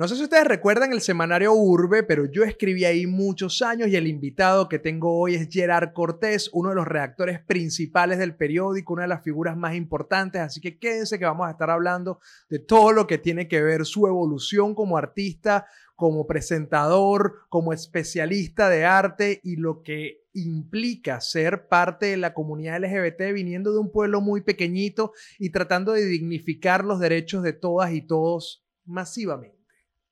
No sé si ustedes recuerdan el semanario Urbe, pero yo escribí ahí muchos años y el invitado que tengo hoy es Gerard Cortés, uno de los redactores principales del periódico, una de las figuras más importantes, así que quédense que vamos a estar hablando de todo lo que tiene que ver su evolución como artista, como presentador, como especialista de arte y lo que implica ser parte de la comunidad LGBT viniendo de un pueblo muy pequeñito y tratando de dignificar los derechos de todas y todos masivamente.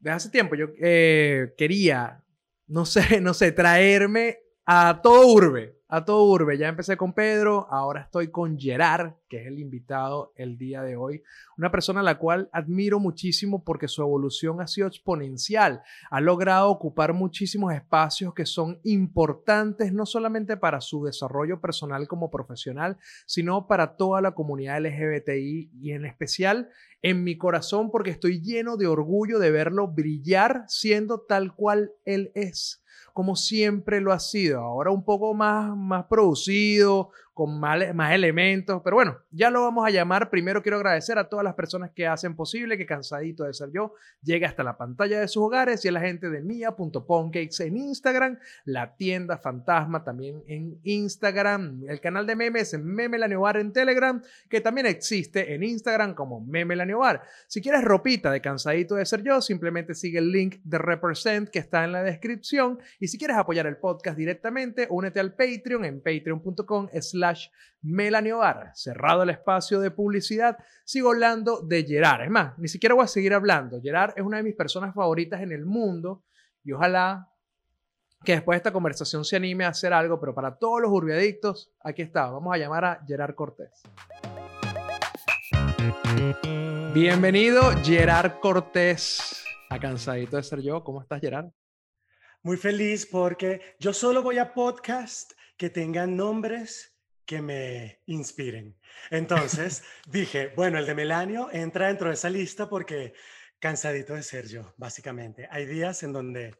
Desde hace tiempo yo eh, quería no sé, no sé, traerme a todo urbe, a todo urbe. Ya empecé con Pedro, ahora estoy con Gerard, que es el invitado el día de hoy. Una persona a la cual admiro muchísimo porque su evolución ha sido exponencial. Ha logrado ocupar muchísimos espacios que son importantes no solamente para su desarrollo personal como profesional, sino para toda la comunidad LGBTI y en especial en mi corazón porque estoy lleno de orgullo de verlo brillar siendo tal cual él es como siempre lo ha sido. Ahora un poco más, más producido, con más, elementos, pero bueno, ya lo vamos a llamar. Primero quiero agradecer a todas las personas que hacen posible que Cansadito de Ser Yo llegue hasta la pantalla de sus hogares. Y a la gente de mia.poncakes en Instagram, la tienda fantasma también en Instagram, el canal de memes en Meme en Telegram, que también existe en Instagram como Meme Si quieres ropita de Cansadito de Ser Yo, simplemente sigue el link de Represent que está en la descripción. Y si quieres apoyar el podcast directamente, únete al Patreon en patreon.com Melanio Bar. Cerrado el espacio de publicidad, sigo hablando de Gerard. Es más, ni siquiera voy a seguir hablando. Gerard es una de mis personas favoritas en el mundo y ojalá que después de esta conversación se anime a hacer algo, pero para todos los urbiadictos, aquí está. Vamos a llamar a Gerard Cortés. Bienvenido, Gerard Cortés, a Cansadito de Ser Yo. ¿Cómo estás, Gerard? Muy feliz porque yo solo voy a podcast que tengan nombres que me inspiren. Entonces dije, bueno, el de Melanio entra dentro de esa lista porque cansadito de ser yo, básicamente. Hay días en donde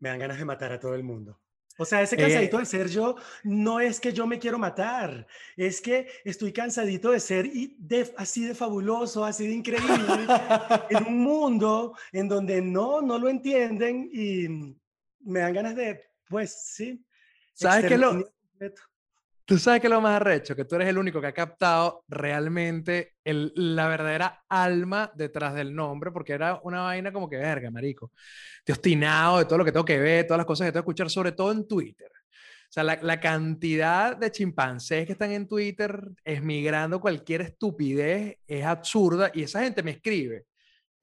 me dan ganas de matar a todo el mundo. O sea, ese cansadito de eh, ser yo no es que yo me quiero matar, es que estoy cansadito de ser y así de fabuloso, así de increíble, en un mundo en donde no, no lo entienden y me dan ganas de, pues sí. ¿Sabes qué lo? Tú sabes que lo más arrecho, que tú eres el único que ha captado realmente el, la verdadera alma detrás del nombre, porque era una vaina como que verga, marico. Te obstinado de todo lo que tengo que ver, todas las cosas que tengo que escuchar, sobre todo en Twitter. O sea, la, la cantidad de chimpancés que están en Twitter esmigrando cualquier estupidez es absurda y esa gente me escribe.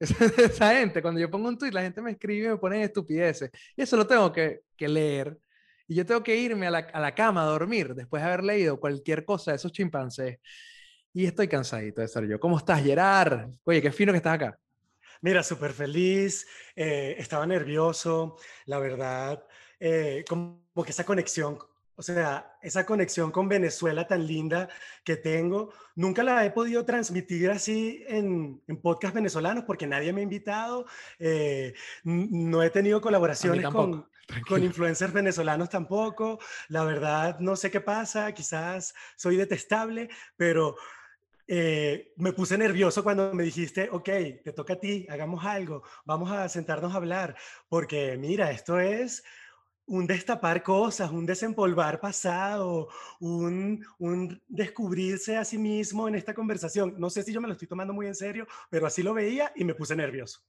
Esa, gente, cuando yo pongo un tweet, la gente me escribe y me pone estupideces. Y eso lo tengo que, que leer y yo tengo que irme a la, a la, cama a dormir después de haber leído cualquier cosa de esos chimpancés. Y estoy cansadito de ser yo. ¿Cómo estás, Gerard? Oye, qué fino que estás acá. Mira, súper feliz, eh, estaba nervioso, la verdad, eh, como que esa conexión o sea, esa conexión con Venezuela tan linda que tengo, nunca la he podido transmitir así en, en podcast venezolanos porque nadie me ha invitado. Eh, no he tenido colaboraciones con, con influencers venezolanos tampoco. La verdad, no sé qué pasa, quizás soy detestable, pero eh, me puse nervioso cuando me dijiste, ok, te toca a ti, hagamos algo, vamos a sentarnos a hablar, porque mira, esto es un destapar cosas, un desempolvar pasado, un, un, descubrirse a sí mismo en esta conversación. No sé si yo me lo estoy tomando muy en serio, pero así lo veía y me puse nervioso.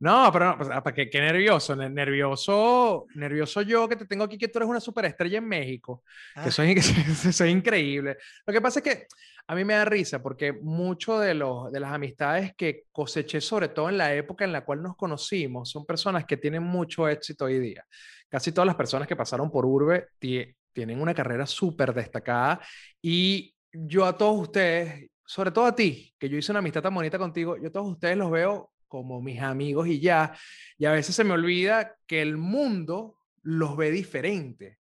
No, pero no, pues, ¿para qué, qué, nervioso? Nervioso, nervioso yo que te tengo aquí que tú eres una superestrella en México, que, ah. soy, soy increíble. Lo que pasa es que a mí me da risa porque mucho de, los, de las amistades que coseché, sobre todo en la época en la cual nos conocimos, son personas que tienen mucho éxito hoy día casi todas las personas que pasaron por Urbe tienen una carrera súper destacada y yo a todos ustedes, sobre todo a ti, que yo hice una amistad tan bonita contigo, yo a todos ustedes los veo como mis amigos y ya, y a veces se me olvida que el mundo los ve diferente.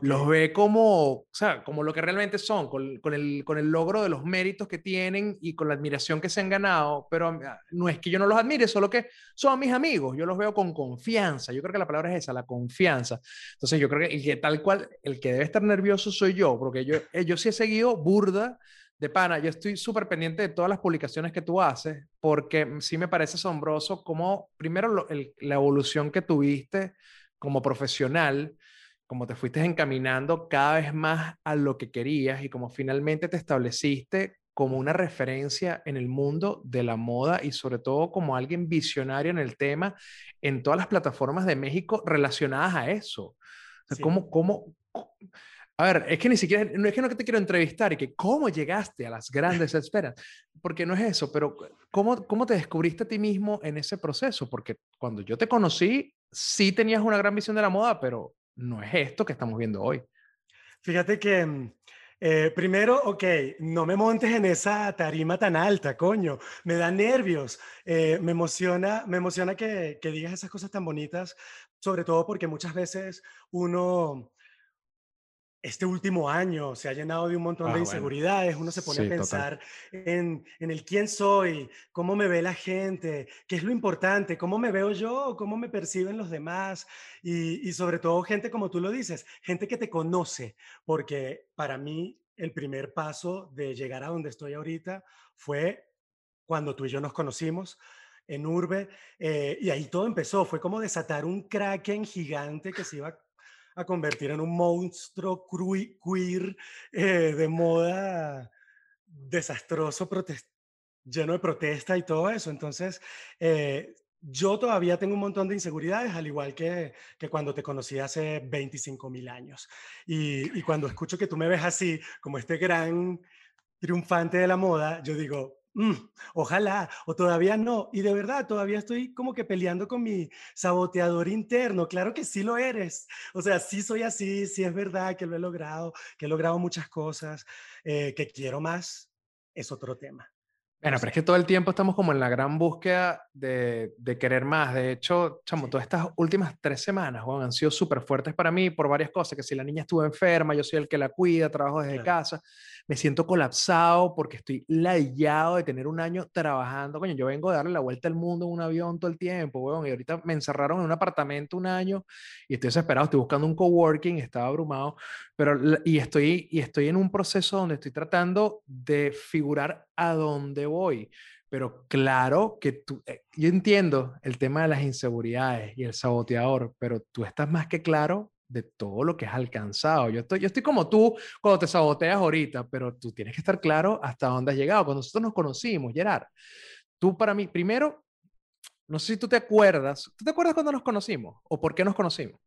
Los ve como, o sea, como lo que realmente son, con, con, el, con el logro de los méritos que tienen y con la admiración que se han ganado, pero ah, no es que yo no los admire, solo que son mis amigos, yo los veo con confianza, yo creo que la palabra es esa, la confianza. Entonces yo creo que, el que tal cual, el que debe estar nervioso soy yo, porque yo, eh, yo sí he seguido burda de pana, yo estoy súper pendiente de todas las publicaciones que tú haces, porque sí me parece asombroso cómo, primero, la evolución que tuviste como profesional, como te fuiste encaminando cada vez más a lo que querías y como finalmente te estableciste como una referencia en el mundo de la moda y sobre todo como alguien visionario en el tema en todas las plataformas de México relacionadas a eso. ¿cómo, cómo, a ver, es que ni siquiera, no es que no te quiero entrevistar y que cómo llegaste a las grandes esperas, porque no es eso, pero ¿cómo, ¿cómo te descubriste a ti mismo en ese proceso? Porque cuando yo te conocí, sí tenías una gran visión de la moda, pero no es esto que estamos viendo hoy. Fíjate que mm, eh, primero, ok, no me montes en esa tarima tan alta, coño, me da nervios, eh, me emociona, me emociona que, que digas esas cosas tan bonitas, sobre todo porque muchas veces uno este último año se ha llenado de un montón de ah, inseguridades, uno se pone a pensar en, en, el quién soy, cómo me ve la gente, qué es lo importante, cómo me veo yo, cómo me perciben los demás y, y sobre todo gente como tú lo dices, gente que te conoce, porque para mí el primer paso de llegar a donde estoy ahorita fue cuando tú y yo nos conocimos en Urbe eh, y ahí todo empezó, fue como desatar un kraken gigante que se iba a convertir en un monstruo queer eh, de moda desastroso, lleno de protesta y todo eso. Entonces, eh, yo todavía tengo un montón de inseguridades, al igual que, que cuando te conocí hace 25 mil años. Y, y cuando escucho que tú me ves así, como este gran triunfante de la moda, yo digo, Mm, ojalá, o todavía no. Y de verdad, todavía estoy como que peleando con mi saboteador interno. Claro que sí lo eres. O sea, sí soy así, sí es verdad que lo he logrado, que he logrado muchas cosas, eh, que quiero más, es otro tema. Bueno, pero es que todo el tiempo estamos como en la gran búsqueda de, de querer más. De hecho, chamo, todas estas últimas tres semanas Juan, han sido súper fuertes para mí por varias cosas. Que si la niña estuvo enferma, yo soy el que la cuida, trabajo desde casa me siento colapsado porque estoy ladillado de tener un año trabajando. Coño, yo vengo de darle la vuelta al mundo en un avión todo el tiempo, weón, y ahorita me encerraron en un apartamento un año y estoy desesperado, estoy buscando un coworking, estaba abrumado, pero y estoy, y estoy en un proceso donde estoy tratando de figurar a dónde voy. Pero claro que tú, eh, yo entiendo el tema de las inseguridades y el saboteador, pero tú estás más que claro de todo lo que has alcanzado. Yo estoy, yo estoy como tú cuando te saboteas ahorita, pero tú tienes que estar claro hasta dónde has llegado. Cuando nosotros nos conocimos, Gerard, tú para mí, primero, no sé si tú te acuerdas, ¿tú te acuerdas cuando nos conocimos o por qué nos conocimos?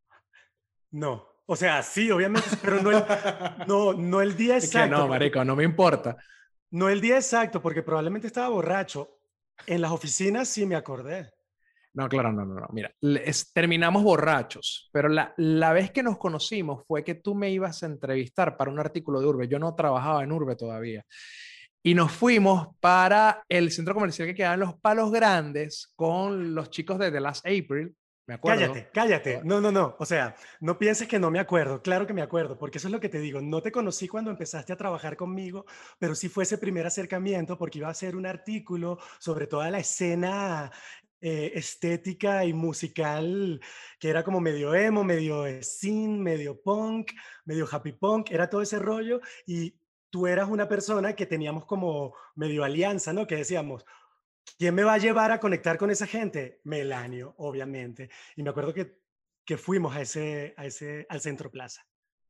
No, o sea, sí, obviamente, pero no el, no, no el día exacto. no, marico, no me importa. No el día exacto, porque probablemente estaba borracho. En las oficinas sí me acordé. No, claro, no, no, no. Mira, terminamos borrachos, pero la, la, vez que nos conocimos fue que tú me ibas a entrevistar para un artículo de Urbe. Yo no trabajaba en Urbe todavía. Y nos fuimos para el centro comercial que quedaba en Los Palos Grandes con los chicos de The Last April. Me acuerdo. Cállate, cállate. No, no, no. O sea, no pienses que no me acuerdo. Claro que me acuerdo, porque eso es lo que te digo. No te conocí cuando empezaste a trabajar conmigo, pero sí fue ese primer acercamiento porque iba a hacer un artículo sobre toda la escena eh, estética y musical que era como medio emo, medio sin, medio punk, medio happy punk, era todo ese rollo y tú eras una persona que teníamos como medio alianza, ¿no? Que decíamos, ¿quién me va a llevar a conectar con esa gente? Melanio, obviamente. Y me acuerdo que, que fuimos a ese, a ese, al Centro Plaza.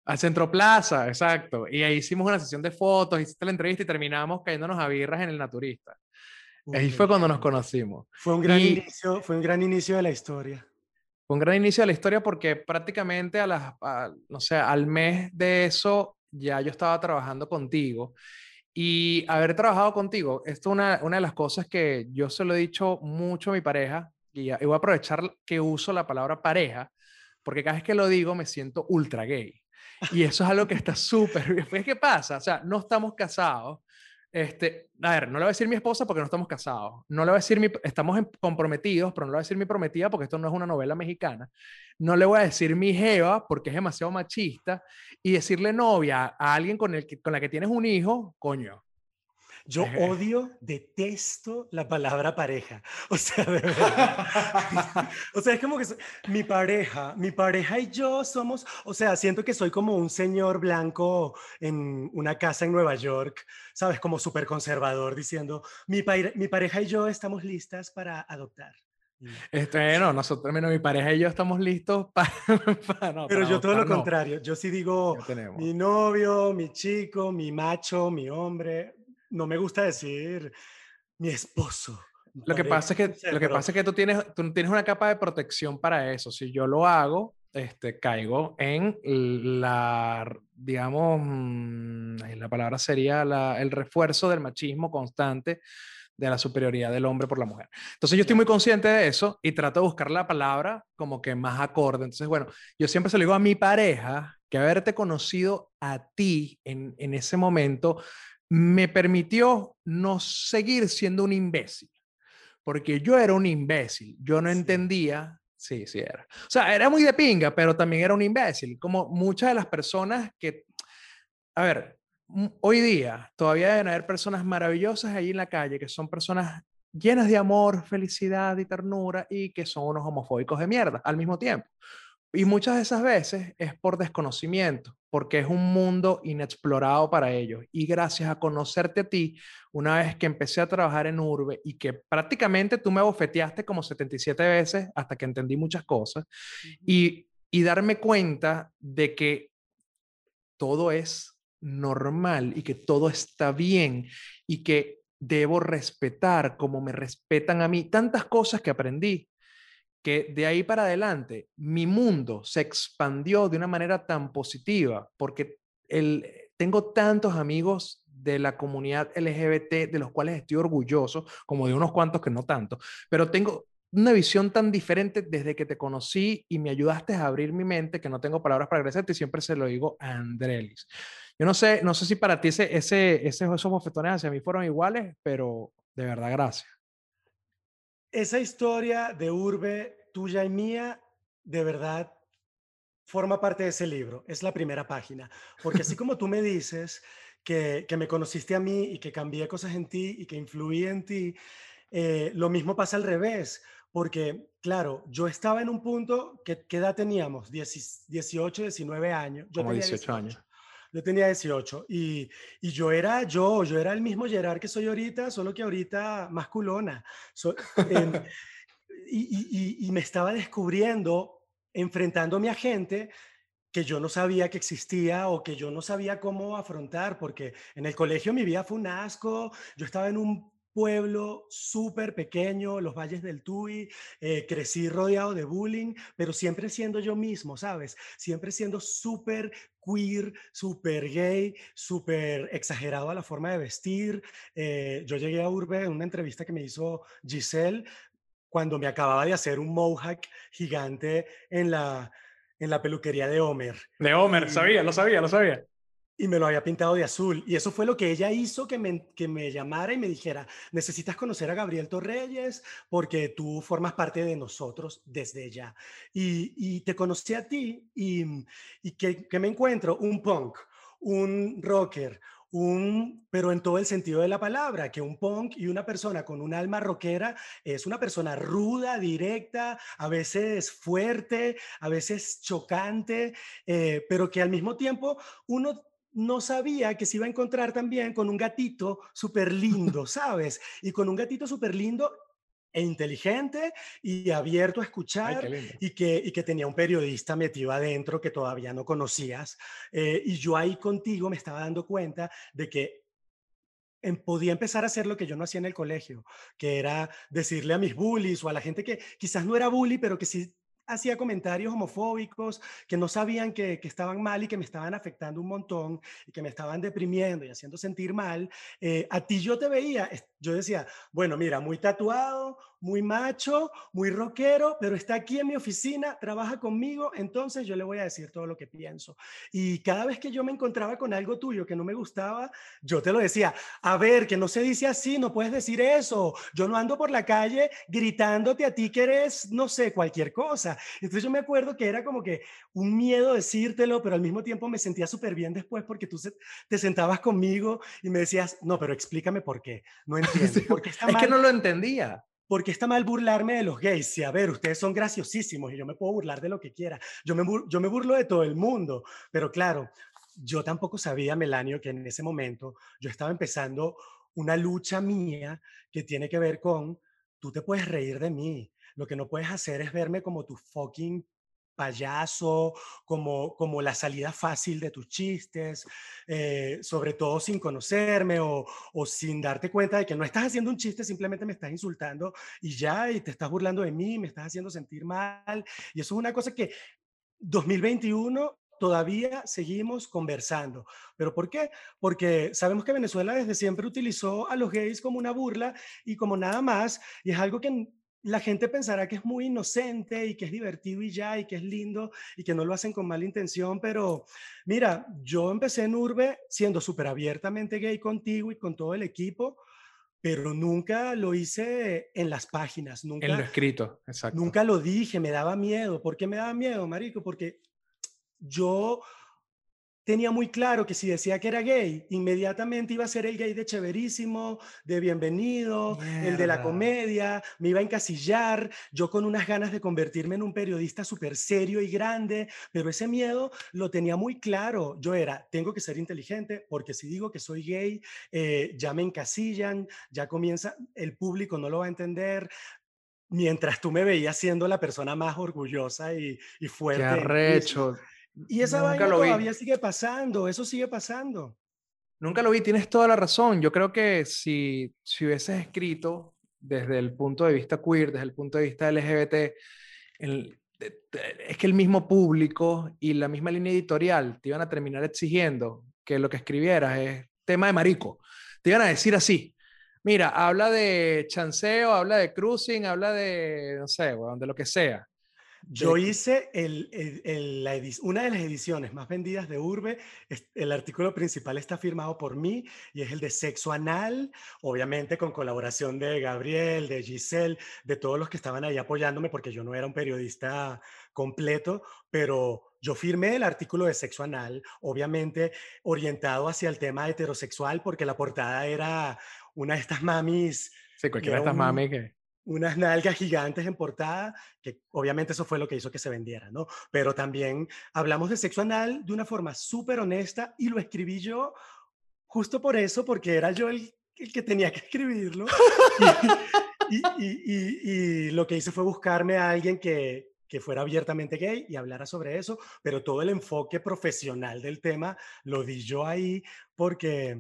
Al Centro Plaza, exacto. Y ahí hicimos una sesión de fotos, hiciste la entrevista y terminamos cayéndonos a birras en el naturista. Ahí fue cuando nos conocimos. Fue un gran, inicio, fue un gran inicio de la historia. Fue un gran inicio de la historia porque prácticamente a las, no sé, al mes de eso ya yo estaba trabajando contigo. Y haber trabajado contigo, esto es una, una de las cosas que yo se lo he dicho mucho a mi pareja, y, y voy a aprovechar que uso la palabra pareja, porque cada vez que lo digo me siento ultra gay. Y eso es algo que está súper bien. ¿Qué pasa? O sea, no estamos casados. Este, a ver, no le voy a decir mi esposa porque no estamos casados. No le voy a decir mi, estamos comprometidos, pero no le voy a decir mi prometida porque esto no es una novela mexicana. No le voy a decir mi jeva porque es demasiado machista. Y decirle novia a alguien con, el con la que tienes un hijo, coño, yo odio, detesto la palabra pareja. O sea, de verdad. o sea, es como que mi pareja, mi pareja y yo somos, o sea, siento que soy como un señor blanco en una casa en Nueva York, ¿sabes? Como súper conservador diciendo, mi, mi pareja y yo estamos listas para adoptar. Este, no, nosotros, menos mi pareja y yo estamos listos para... no, Pero yo todo lo contrario, yo sí digo, mi novio, mi chico, mi macho, mi hombre, no me gusta decir mi esposo. lo que, pasa es que, lo que pasa es que tú tienes, tú tienes una capa de protección para eso. Si yo lo hago, este, caigo en la, digamos, mm, la palabra sería el refuerzo del machismo constante de la superioridad del hombre por la mujer. Entonces yo estoy muy consciente de eso y trato de buscar la palabra como que más acorde. Entonces, bueno, yo siempre se lo digo a mi pareja que haberte conocido a ti en, en ese momento me permitió no seguir siendo un imbécil, porque yo era un imbécil, yo no entendía, sí, sí era. O sea, era muy de pinga, pero también era un imbécil, como muchas de las personas que, a ver, hoy día todavía deben haber personas maravillosas ahí en la calle, que son personas llenas de amor, felicidad y ternura y que son unos homofóbicos de mierda al mismo tiempo. Y muchas de esas veces es por desconocimiento, porque es un mundo inexplorado para ellos. Y gracias a conocerte a ti, una vez que empecé a trabajar en Urbe y que prácticamente tú me bofeteaste como 77 veces hasta que entendí muchas cosas, y, y darme cuenta de que todo es normal y que todo está bien y que debo respetar como me respetan a mí, tantas cosas que aprendí que de ahí para adelante mi mundo se expandió de una manera tan positiva, porque el, tengo tantos amigos de la comunidad LGBT de los cuales estoy orgulloso, como de unos cuantos que no tanto, pero tengo una visión tan diferente desde que te conocí y me ayudaste a abrir mi mente que no tengo palabras para agradecerte y siempre se lo digo a Andrelis. Yo no sé, no sé si para ti ese, ese, esos bofetones hacia mí fueron iguales, pero de verdad, gracias esa historia de Urbe, tuya y mía, de verdad forma parte de ese libro. Es la primera página. Porque así como tú me dices que, me conociste a mí y que cambié cosas en ti y que influí en ti, eh, lo mismo pasa al revés. Porque, claro, yo estaba en un punto, que, ¿qué edad teníamos? 18, 19 años. Yo Como 18 años. Yo tenía 18 y, y, yo era yo, yo era el mismo Gerard que soy ahorita, solo que ahorita más culona. y, y, y, me estaba descubriendo, enfrentándome a gente que yo no sabía que existía o que yo no sabía cómo afrontar, porque en el colegio mi vida fue un asco, yo estaba en un pueblo súper pequeño, los valles del Tuy, eh, crecí rodeado de bullying, pero siempre siendo yo mismo, ¿sabes? Siempre siendo súper queer, súper gay, súper exagerado a la forma de vestir. Eh, yo llegué a Urbe en una entrevista que me hizo Giselle cuando me acababa de hacer un mohawk gigante en la, en la peluquería de Homer. De Homer, sabía, lo sabía, lo sabía y me lo había pintado de azul. Y eso fue lo que ella hizo que me, que me llamara y me dijera, necesitas conocer a Gabriel Torreyes porque tú formas parte de nosotros desde ya. Y, y te conocí a ti y, y que, que, me encuentro un punk, un rocker, un, pero en todo el sentido de la palabra, que un punk y una persona con un alma rockera es una persona ruda, directa, a veces fuerte, a veces chocante, eh, pero que al mismo tiempo uno no sabía que se iba a encontrar también con un gatito súper lindo, ¿sabes? Y con un gatito súper lindo e inteligente y abierto a escuchar y, que, y que tenía un periodista metido adentro que todavía no conocías. Eh, y yo ahí contigo me estaba dando cuenta de que em, podía empezar a hacer lo que yo no hacía en el colegio, que era decirle a mis bullies o a la gente que quizás no era bully, pero que sí hacía comentarios homofóbicos que no sabían que, estaban mal y que me estaban afectando un montón y que me estaban deprimiendo y haciendo sentir mal, eh, a ti yo te veía, yo decía, bueno, mira, muy tatuado, muy macho, muy rockero, pero está aquí en mi oficina, trabaja conmigo, entonces yo le voy a decir todo lo que pienso. Y cada vez que yo me encontraba con algo tuyo que no me gustaba, yo te lo decía, a ver, que no se dice así, no puedes decir eso, yo no ando por la calle gritándote a ti que eres, no sé, cualquier cosa. Entonces yo me acuerdo que era como que un miedo decírtelo, pero al mismo tiempo me sentía súper bien después porque tú te sentabas conmigo y me decías, no, pero explícame por qué, no entiendo. Porque es que no lo entendía. Porque está mal burlarme de los gays. Si, a ver, ustedes son graciosísimos y yo me puedo burlar de lo que quiera. Yo me, yo me burlo de todo el mundo. Pero claro, yo tampoco sabía, Melanio, que en ese momento yo estaba empezando una lucha mía que tiene que ver con, tú te puedes reír de mí. Lo que no puedes hacer es verme como tu fucking payaso, como, como la salida fácil de tus chistes, eh, sobre todo sin conocerme o, o, sin darte cuenta de que no estás haciendo un chiste, simplemente me estás insultando y ya, y te estás burlando de mí, me estás haciendo sentir mal. Y eso es una cosa que 2021 todavía seguimos conversando. ¿Pero por qué? Porque sabemos que Venezuela desde siempre utilizó a los gays como una burla y como nada más, y es algo que la gente pensará que es muy inocente y que es divertido y ya, y que es lindo y que no lo hacen con mala intención, pero mira, yo empecé en Urbe siendo súper abiertamente gay contigo y con todo el equipo, pero nunca lo hice en las páginas, nunca. En lo escrito, exacto. Nunca lo dije, me daba miedo. ¿Por qué me daba miedo, Marico? Porque yo tenía muy claro que si decía que era gay, inmediatamente iba a ser el gay de chéverísimo, de bienvenido, el de la comedia, me iba a encasillar, yo con unas ganas de convertirme en un periodista súper serio y grande, pero ese miedo lo tenía muy claro. Yo era, tengo que ser inteligente, porque si digo que soy gay, eh, ya me encasillan, ya comienza, el público no lo va a entender, mientras tú me veías siendo la persona más orgullosa y, y fuerte. Qué arrecho. Y esa vaina todavía sigue pasando, eso sigue pasando. Nunca lo vi, tienes toda la razón. Yo creo que si, si hubieses escrito desde el punto de vista queer, desde el punto de vista LGBT, es que el mismo público y la misma línea editorial te iban a terminar exigiendo que lo que escribieras es tema de marico. Te iban a decir así. Mira, habla de chanceo, habla de cruising, habla de, no sé, de lo que sea. Yo hice el, la una de las ediciones más vendidas de Urbe. El artículo principal está firmado por mí y es el de sexo anal, obviamente con colaboración de Gabriel, de Giselle, de todos los que estaban ahí apoyándome, porque yo no era un periodista completo, pero yo firmé el artículo de sexo anal, obviamente orientado hacia el tema heterosexual, porque la portada era una de estas mamis. Sí, cualquiera de estas mamis que unas nalgas gigantes en portada, que obviamente eso fue lo que hizo que se vendiera, ¿no? Pero también hablamos de sexo anal de una forma súper honesta y lo escribí yo justo por eso, porque era yo el, el que tenía que escribirlo. y, y, y, lo que hice fue buscarme a alguien que, que fuera abiertamente gay y hablara sobre eso, pero todo el enfoque profesional del tema lo di yo ahí porque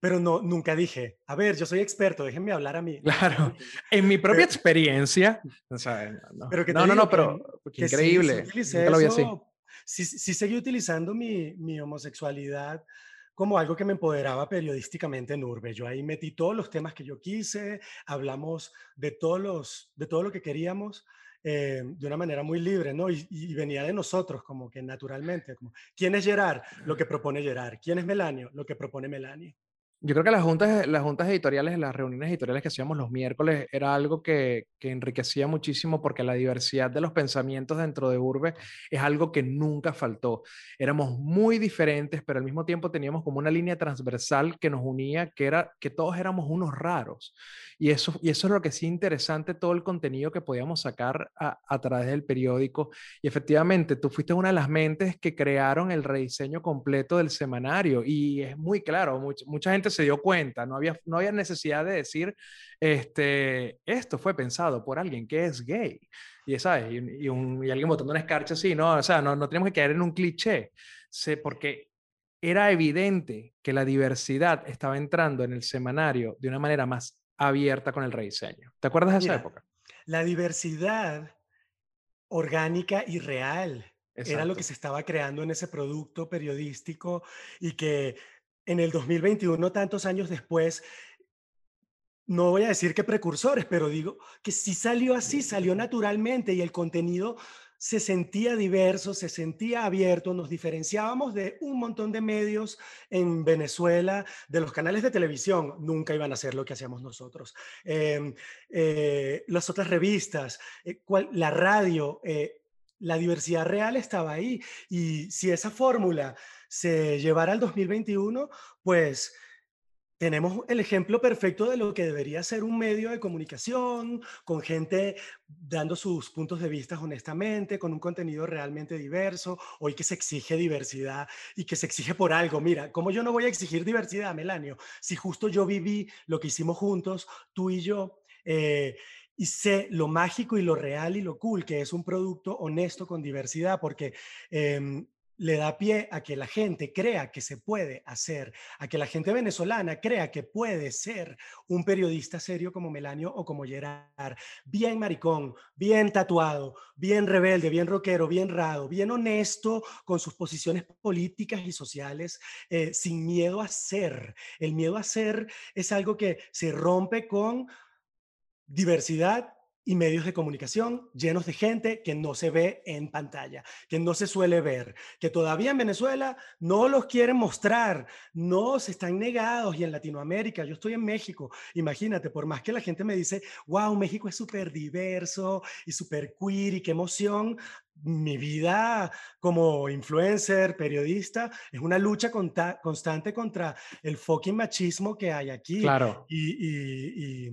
pero no, nunca dije, a ver, yo soy experto, déjenme hablar a mí. Claro, en mi propia experiencia, o sea, no, pero que no, no, no, pero increíble. Sí, sí, seguí utilizando mi, mi homosexualidad como algo que me empoderaba periodísticamente en Urbe. Yo ahí metí todos los temas que yo quise, hablamos de, todos los, de todo lo que queríamos. Eh, de una manera muy libre, ¿no? Y, y, venía de nosotros, como que naturalmente. Como, ¿Quién es Gerard? Lo que propone Gerard. ¿Quién es Melanio? Lo que propone Melanio. Yo creo que las juntas, las juntas editoriales, las reuniones editoriales que hacíamos los miércoles era algo que, que, enriquecía muchísimo porque la diversidad de los pensamientos dentro de Urbe es algo que nunca faltó. Éramos muy diferentes, pero al mismo tiempo teníamos como una línea transversal que nos unía, que era que todos éramos unos raros. Y eso, y eso es lo que sí interesante, todo el contenido que podíamos sacar a, a través del periódico. Y efectivamente, tú fuiste una de las mentes que crearon el rediseño completo del semanario. Y es muy claro, mucha, mucha gente se dio cuenta, no había, no había necesidad de decir, este, esto fue pensado por alguien que es gay. Y, ¿sabes? Y, un, y alguien botando una escarcha así, ¿no? O sea, no, no tenemos que caer en un cliché, sé, porque era evidente que la diversidad estaba entrando en el semanario de una manera más abierta con el rediseño. ¿Te acuerdas de esa época? La diversidad orgánica y real era lo que se estaba creando en ese producto periodístico y que en el 2021, tantos años después, no voy a decir que precursores, pero digo que sí salió así, salió naturalmente y el contenido se sentía diverso, se sentía abierto, nos diferenciábamos de un montón de medios en Venezuela, de los canales de televisión, nunca iban a hacer lo que hacíamos nosotros. Em, eh, las otras revistas, eh, la radio, eh, la diversidad real estaba ahí. Y si esa fórmula se llevara al 2021, pues tenemos el ejemplo perfecto de lo que debería ser un medio de comunicación, con gente dando sus puntos de vista honestamente, con un contenido realmente diverso, hoy que se exige diversidad y que se exige por algo. Mira, ¿cómo yo no voy a exigir diversidad, Melanio? Si justo yo viví lo que hicimos juntos, tú y yo, eh, y sé lo mágico y lo real y lo cool que es un producto honesto con diversidad, porque em, le da pie a que la gente crea que se puede hacer, a que la gente venezolana crea que puede ser un periodista serio como Melanio o como Gerard, bien maricón, bien tatuado, bien rebelde, bien rockero, bien rado, bien honesto con sus posiciones políticas y sociales, eh, sin miedo a ser. El miedo a ser es algo que se rompe con diversidad y medios de comunicación llenos de gente que no se ve en pantalla, que no se suele ver, que todavía en Venezuela no los quieren mostrar, no se están negados y en Latinoamérica, yo estoy en México, imagínate, por más que la gente me dice, wow, México es súper diverso y súper queer y qué emoción, mi vida como influencer, periodista, es una lucha constante contra el fucking machismo que hay aquí. Claro. y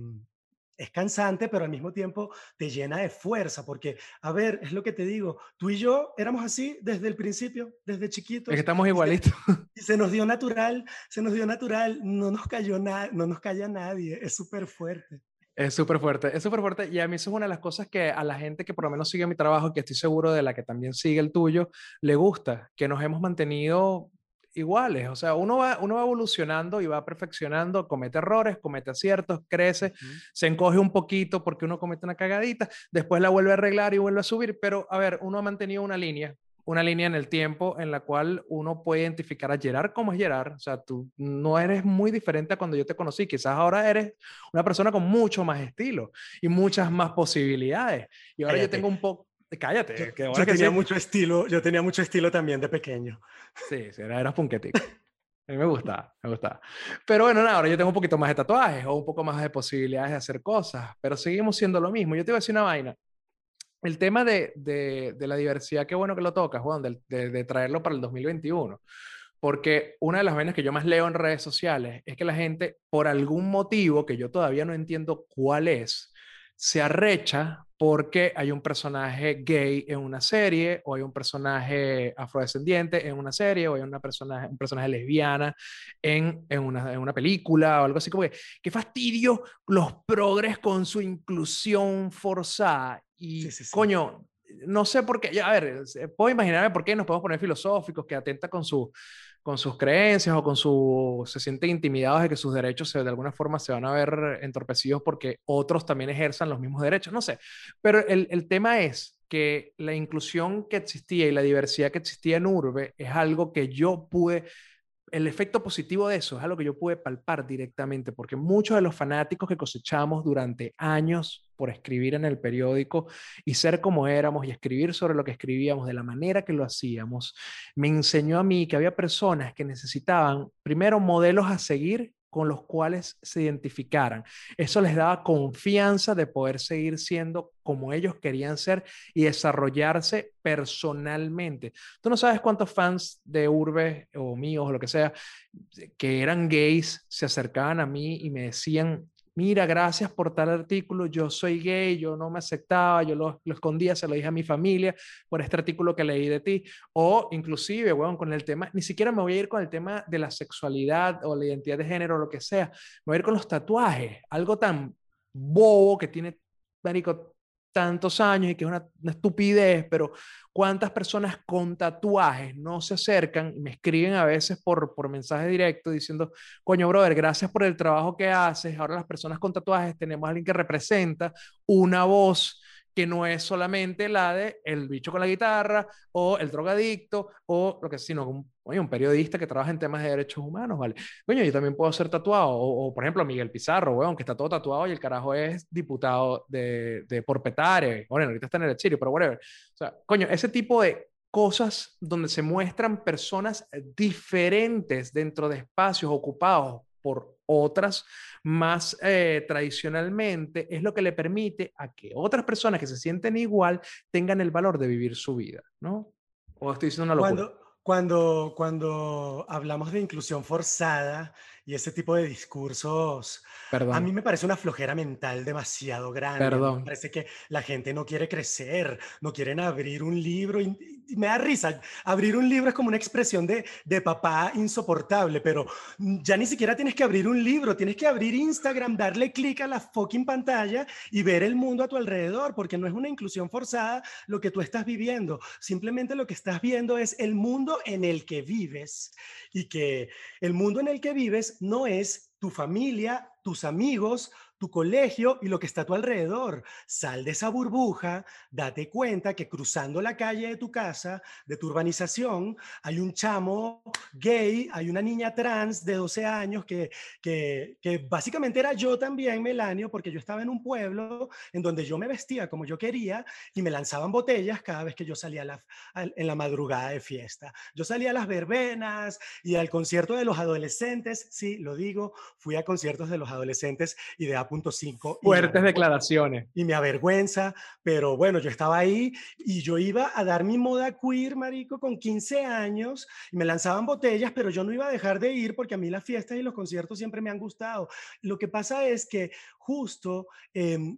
es cansante, pero al mismo tiempo te llena de fuerza, porque, a ver, es lo que te digo, tú y yo éramos así desde el principio, desde chiquitos. Es que estamos igualitos. Y se, nos dio natural, se nos dio natural, no nos cayó nada, no nos calla nadie, es súper fuerte. Es súper fuerte, es súper fuerte y a mí eso es una de las cosas que a la gente que por lo menos sigue mi trabajo, que estoy seguro de la que también sigue el tuyo, le gusta, que nos hemos mantenido iguales. O sea, uno va, uno va evolucionando y va perfeccionando, comete errores, comete aciertos, crece, se encoge un poquito porque uno comete una cagadita, después la vuelve a arreglar y vuelve a subir. Pero, a ver, uno ha mantenido una línea, una línea en el tiempo en la cual uno puede identificar a Gerard como es Gerard. O sea, tú no eres muy diferente a cuando yo te conocí. Quizás ahora eres una persona con mucho más estilo y muchas más posibilidades. Y ahora yo tengo un poco Cállate. Yo, que tenía mucho estilo, yo tenía mucho estilo también de pequeño. Sí, sí era, era punquetico. A mí me gustaba, me gustaba. Pero bueno, nada, ahora yo tengo un poquito más de tatuajes o un poco más de posibilidades de hacer cosas, pero seguimos siendo lo mismo. Yo te voy a decir una vaina. El tema de, de, de la diversidad, qué bueno que lo tocas, Juan, de, de, traerlo para el 2021. Porque una de las vainas que yo más leo en redes sociales es que la gente, por algún motivo que yo todavía no entiendo cuál es, se arrecha porque hay un personaje gay en una serie, o hay un personaje afrodescendiente en una serie, o hay una persona, un personaje lesbiana en, en, una, en una película, o algo así como que, qué fastidio los progres con su inclusión forzada. Y coño, no sé por qué, a ver, puedo imaginarme por qué nos podemos poner filosóficos que atenta con su con sus creencias o con su, se sienten intimidados de que sus derechos se, de alguna forma se van a ver entorpecidos porque otros también ejerzan los mismos derechos, no sé. Pero el, el tema es que la inclusión que existía y la diversidad que existía en Urbe es algo que yo pude el efecto positivo de eso es algo que yo pude palpar directamente, porque muchos de los fanáticos que cosechamos durante años por escribir en el periódico y ser como éramos y escribir sobre lo que escribíamos de la manera que lo hacíamos, me enseñó a mí que había personas que necesitaban primero modelos a seguir con los cuales se identificaran. Eso les daba confianza de poder seguir siendo como ellos querían ser y desarrollarse personalmente. Tú no sabes cuántos fans de Urbe o míos o lo que sea, que eran gays, se acercaban a mí y me decían, mira, gracias por tal artículo, yo soy gay, yo no me aceptaba, yo lo, escondía, se lo dije a mi familia por este artículo que leí de ti. O inclusive, bueno, con el tema, ni siquiera me voy a ir con el tema de la sexualidad o la identidad de género o lo que sea, me voy a ir con los tatuajes, algo tan bobo que tiene, marico, tantos años y que es una, estupidez, pero cuántas personas con tatuajes no se acercan y me escriben a veces por, por mensaje directo diciendo, coño, brother, gracias por el trabajo que haces. Ahora las personas con tatuajes tenemos a alguien que representa una voz que no es solamente la de el bicho con la guitarra o el drogadicto o lo que sino Oye, un periodista que trabaja en temas de derechos humanos, ¿vale? Coño, yo también puedo ser tatuado. O, por ejemplo, Miguel Pizarro, weón, que está todo tatuado y el carajo es diputado de, de por Petare. Bueno, ahorita está en el exilio, pero whatever. O sea, coño, ese tipo de cosas donde se muestran personas diferentes dentro de espacios ocupados por otras más eh, tradicionalmente, es lo que le permite a que otras personas que se sienten igual tengan el valor de vivir su vida, ¿no? O estoy diciendo una locura. Cuando, hablamos de inclusión forzada y ese tipo de discursos, a mí me parece una flojera mental demasiado grande. Perdón. Me parece que la gente no quiere crecer, no quieren abrir un libro. Y, me da risa. Abrir un libro es como una expresión de, de papá insoportable, pero ya ni siquiera tienes que abrir un libro, tienes que abrir Instagram, darle clic a la fucking pantalla y ver el mundo a tu alrededor, porque no es una inclusión forzada lo que tú estás viviendo. Simplemente lo que estás viendo es el mundo en el que vives y que el mundo en el que vives no es tu familia, tus amigos, tu colegio y lo que está a tu alrededor. Sal de esa burbuja, date cuenta que cruzando la calle de tu casa, de tu urbanización, hay un chamo gay, hay una niña trans de 12 años que, que, que básicamente era yo también, Melanio, porque yo estaba en un pueblo en donde yo me vestía como yo quería y me lanzaban botellas cada vez que yo salía en la madrugada de fiesta. Yo salía a las verbenas y al concierto de los adolescentes, sí, lo digo, fui a conciertos de los adolescentes y de punto cinco Fuertes declaraciones. Y me avergüenza, pero bueno, yo estaba ahí y yo iba a dar mi moda queer, marico, con 15 años y me lanzaban botellas, pero yo no iba a dejar de ir porque a mí las fiestas y los conciertos siempre me han gustado. Lo que pasa es que justo... Em,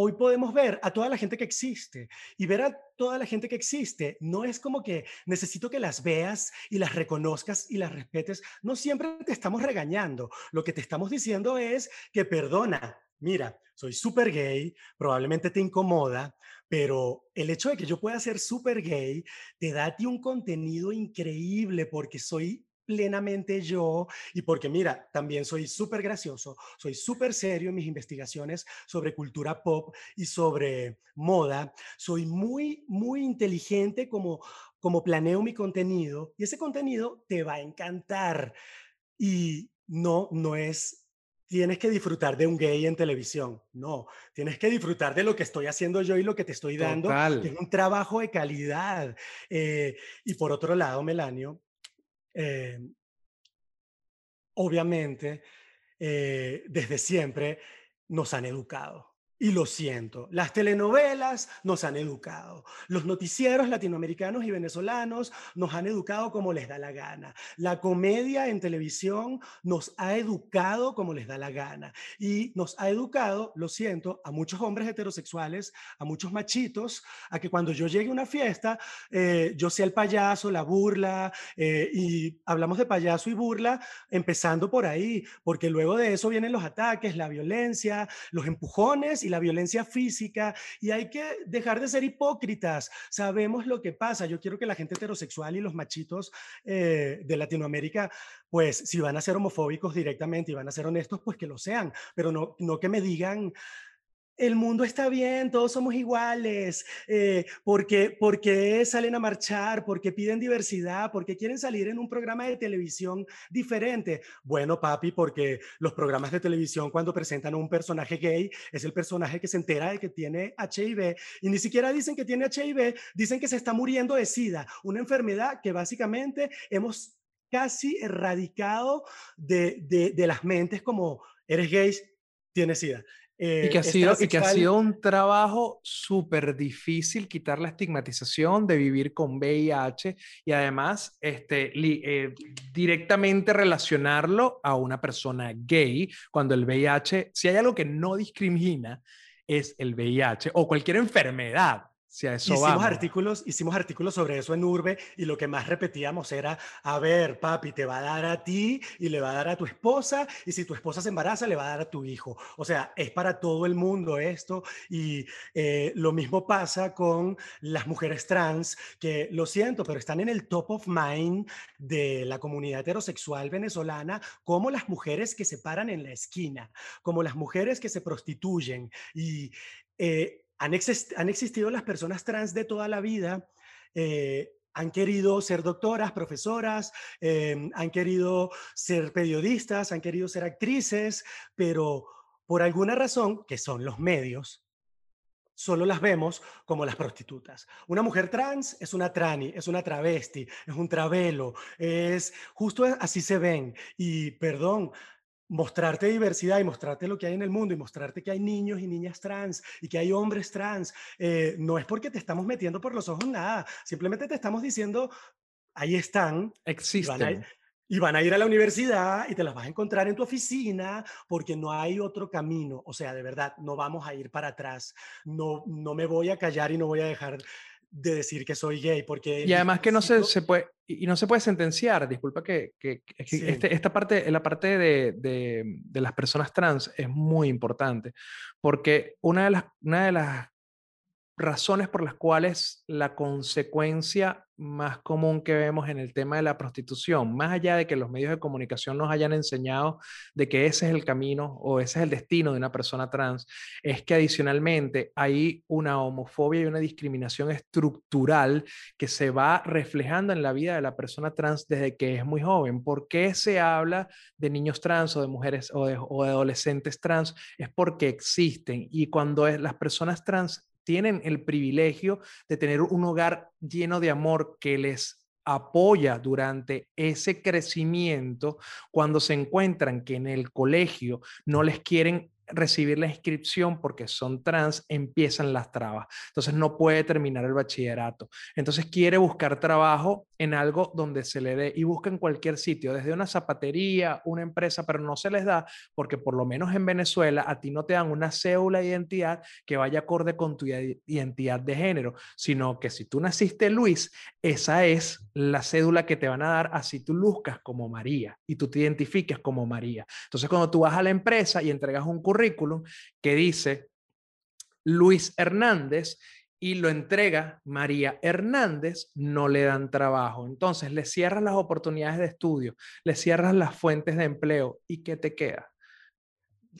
hoy podemos ver a toda la gente que existe y ver a toda la gente que existe no es como que necesito que las veas y las reconozcas y las respetes. No siempre te estamos regañando. Lo que te estamos diciendo es que perdona. Mira, soy súper gay, probablemente te incomoda, pero el hecho de que yo pueda ser súper gay te da a ti un contenido increíble porque soy plenamente yo y porque mira, también soy súper gracioso, soy súper serio en mis investigaciones sobre cultura pop y sobre moda, soy muy, muy inteligente como, como planeo mi contenido y ese contenido te va a encantar y no, no es tienes que disfrutar de un gay en televisión. No, tienes que disfrutar de lo que estoy haciendo yo y lo que te estoy dando, que es un trabajo de calidad. Eh, y por otro lado, Melanio, eh, obviamente, eh, desde siempre nos han educado. Y lo siento, las telenovelas nos han educado, los noticieros latinoamericanos y venezolanos nos han educado como les da la gana, la comedia en televisión nos ha educado como les da la gana y nos ha educado, lo siento, a muchos hombres heterosexuales, a muchos machitos, a que cuando yo llegue a una fiesta, eh, yo sea el payaso, la burla, eh, y hablamos de payaso y burla empezando por ahí, porque luego de eso vienen los ataques, la violencia, los empujones la violencia física y hay que dejar de ser hipócritas. Sabemos lo que pasa. Yo quiero que la gente heterosexual y los machitos eh, de Latinoamérica, pues si van a ser homofóbicos directamente y van a ser honestos, pues que lo sean, pero no, no que me digan el mundo está bien, todos somos iguales, eh, porque, porque salen a marchar, porque piden diversidad, porque quieren salir en un programa de televisión diferente. Bueno, papi, porque los programas de televisión cuando presentan a un personaje gay es el personaje que se entera de que tiene HIV y ni siquiera dicen que tiene HIV, dicen que se está muriendo de SIDA, una enfermedad que básicamente hemos casi erradicado de, de, de las mentes como eres gay, tienes SIDA y, eh, que ha sido, y que ha sido un trabajo súper difícil quitar la estigmatización de vivir con VIH y además este, eh, directamente relacionarlo a una persona gay, cuando el VIH, si hay algo que no discrimina, es el VIH o cualquier enfermedad hicimos, artículos, hicimos artículos sobre eso en Urbe y lo que más repetíamos era, a ver, papi, te va a dar a ti y le va a dar a tu esposa y si tu esposa se embaraza, le va a dar a tu hijo. O sea, es para todo el mundo esto y eh, lo mismo pasa con las mujeres trans, que lo siento, pero están en el top of mind de la comunidad heterosexual venezolana, como las mujeres que se paran en la esquina, como las mujeres que se prostituyen y... Eh, han, existido las personas trans de toda la vida. Eh, han querido ser doctoras, profesoras, em, han querido ser periodistas, han querido ser actrices, pero por alguna razón, que son los medios, solo las vemos como las prostitutas. Una mujer trans es una trani, es una travesti, es un travelo, es justo así se ven. Y perdón, mostrarte diversidad y mostrarte lo que hay en el mundo y mostrarte que hay niños y niñas trans y que hay hombres trans, eh, no es porque te estamos metiendo por los ojos nada, simplemente te estamos diciendo, ahí están. Existen. Y van a ir a la universidad y te las vas a encontrar en tu oficina porque no hay otro camino. O sea, de verdad, no vamos a ir para atrás. No, no me voy a callar y no voy a dejar de decir que soy gay porque... Y además que no se, se puede, y no se puede sentenciar, disculpa que, que, este, esta parte, la parte de, de, de, las personas trans es muy importante, porque una de las, una de las razones por las cuales la consecuencia más común que vemos en el tema de la prostitución, más allá de que los medios de comunicación nos hayan enseñado de que ese es el camino o ese es el destino de una persona trans, es que adicionalmente hay una homofobia y una discriminación estructural que se va reflejando en la vida de la persona trans desde que es muy joven. ¿Por qué se habla de niños trans o de mujeres o de, o de adolescentes trans? Es porque existen y cuando es, las personas trans tienen el privilegio de tener un hogar lleno de amor que les apoya durante ese crecimiento cuando se encuentran que en el colegio no les quieren recibir la inscripción porque son trans, empiezan las trabas. Entonces no puede terminar el bachillerato. Entonces quiere buscar trabajo en algo donde se le dé y busca en cualquier sitio, desde una zapatería, una empresa, pero no se les da porque por lo menos en Venezuela a ti no te dan una cédula de identidad que vaya acorde con tu identidad de género, sino que si tú naciste Luis, esa es la cédula que te van a dar así tú luzcas como María y tú te identifiques como María. Entonces cuando tú vas a la empresa y entregas un currículum, currículum que dice Luis Hernández y lo entrega María Hernández, no le dan trabajo. Entonces le cierras las oportunidades de estudio, le cierras las fuentes de empleo y ¿qué te queda?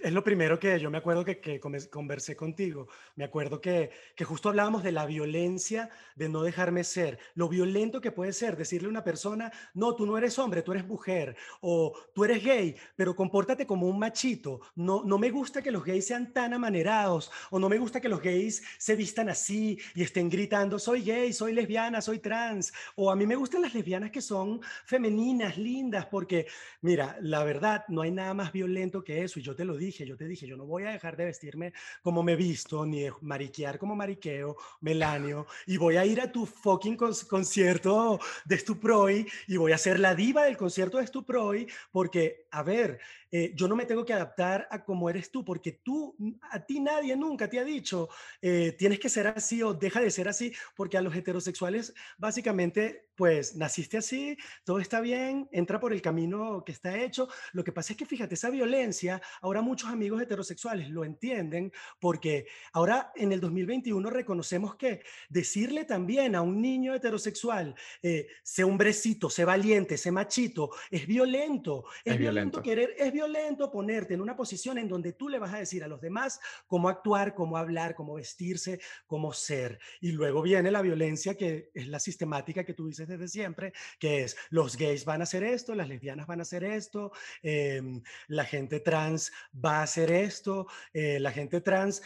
Es lo primero que yo me acuerdo que, que conversé contigo. Me acuerdo que, que, justo hablábamos de la violencia de no dejarme ser. Lo violento que puede ser decirle a una persona, no, tú no eres hombre, tú eres mujer. O tú eres gay, pero compórtate como un machito. No, no me gusta que los gays sean tan amanerados. O no me gusta que los gays se vistan así y estén gritando, soy gay, soy lesbiana, soy trans. O a mí me gustan las lesbianas que son femeninas, lindas, porque, mira, la verdad, no hay nada más violento que eso. Y yo te lo dije, yo te dije, yo no voy a dejar de vestirme como me visto, ni de mariquear como mariqueo, Melanio, y voy a ir a tu fucking concierto de Stuproy y voy a ser la diva del concierto de Stuproy, porque, a ver, eh, yo no me tengo que adaptar a cómo eres tú, porque tú, a ti nadie nunca te ha dicho, eh, tienes que ser así o deja de ser así, porque a los heterosexuales básicamente, pues naciste así, todo está bien, entra por el camino que está hecho. Lo que pasa es que, fíjate, esa violencia, ahora muchos amigos heterosexuales lo entienden, porque ahora en el 2021 reconocemos que decirle también a un niño heterosexual, eh, sé hombrecito, sé valiente, sé machito, es violento, es, violento, querer, es violento ponerte en una posición en donde tú le vas a decir a los demás cómo actuar, cómo hablar, cómo vestirse, cómo ser. Y luego viene la violencia que es la sistemática que tú dices desde siempre, que es los gays van a hacer esto, las lesbianas van a hacer esto, em, la gente trans va a hacer esto, eh, la gente trans